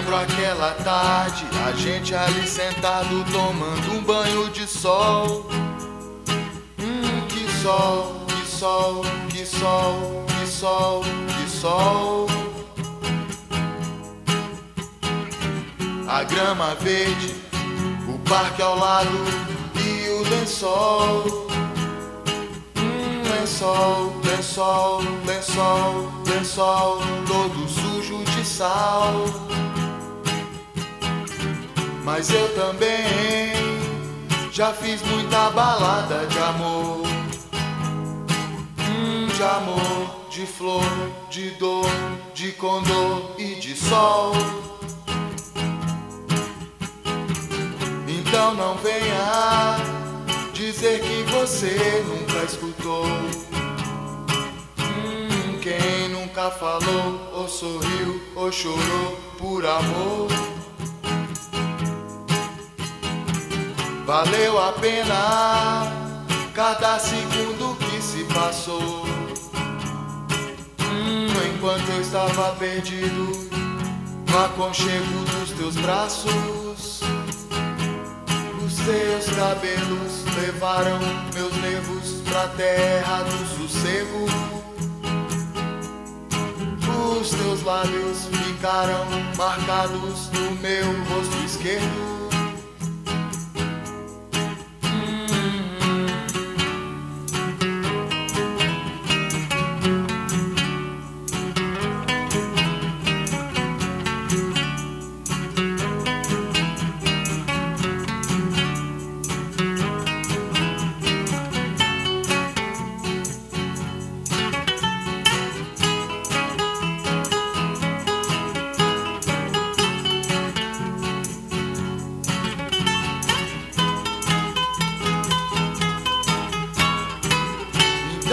lembro aquela tarde, a gente ali sentado tomando um banho de sol. Hum, que sol, que sol, que sol, que sol, que sol. A grama verde, o parque ao lado e o lençol. Hum, lençol, lençol, lençol, lençol, todo sujo de sal. Mas eu também já fiz muita balada de amor. Hum, de amor, de flor, de dor, de condor e de sol. Então não venha dizer que você nunca escutou. Hum, quem nunca falou, ou sorriu, ou chorou por amor. Valeu a pena cada segundo que se passou. Hum, enquanto eu estava perdido no aconchego dos teus braços. Os teus cabelos levaram meus nervos pra terra do sossego. Os teus lábios ficaram marcados no meu rosto esquerdo.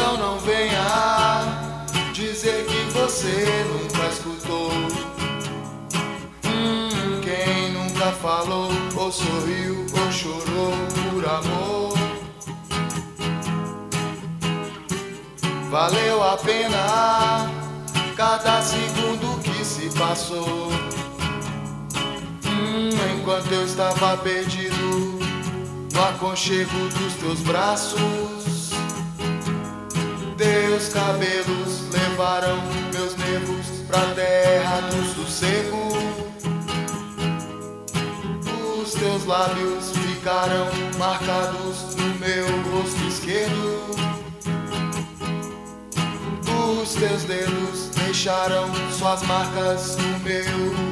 Então não venha dizer que você nunca escutou. Hum, quem nunca falou, ou sorriu, ou chorou por amor. Valeu a pena cada segundo que se passou. Hum, enquanto eu estava perdido no aconchego dos teus braços. Teus cabelos levaram meus nervos pra terra do sossego. Os teus lábios ficaram marcados no meu rosto esquerdo. Os teus dedos deixaram suas marcas no meu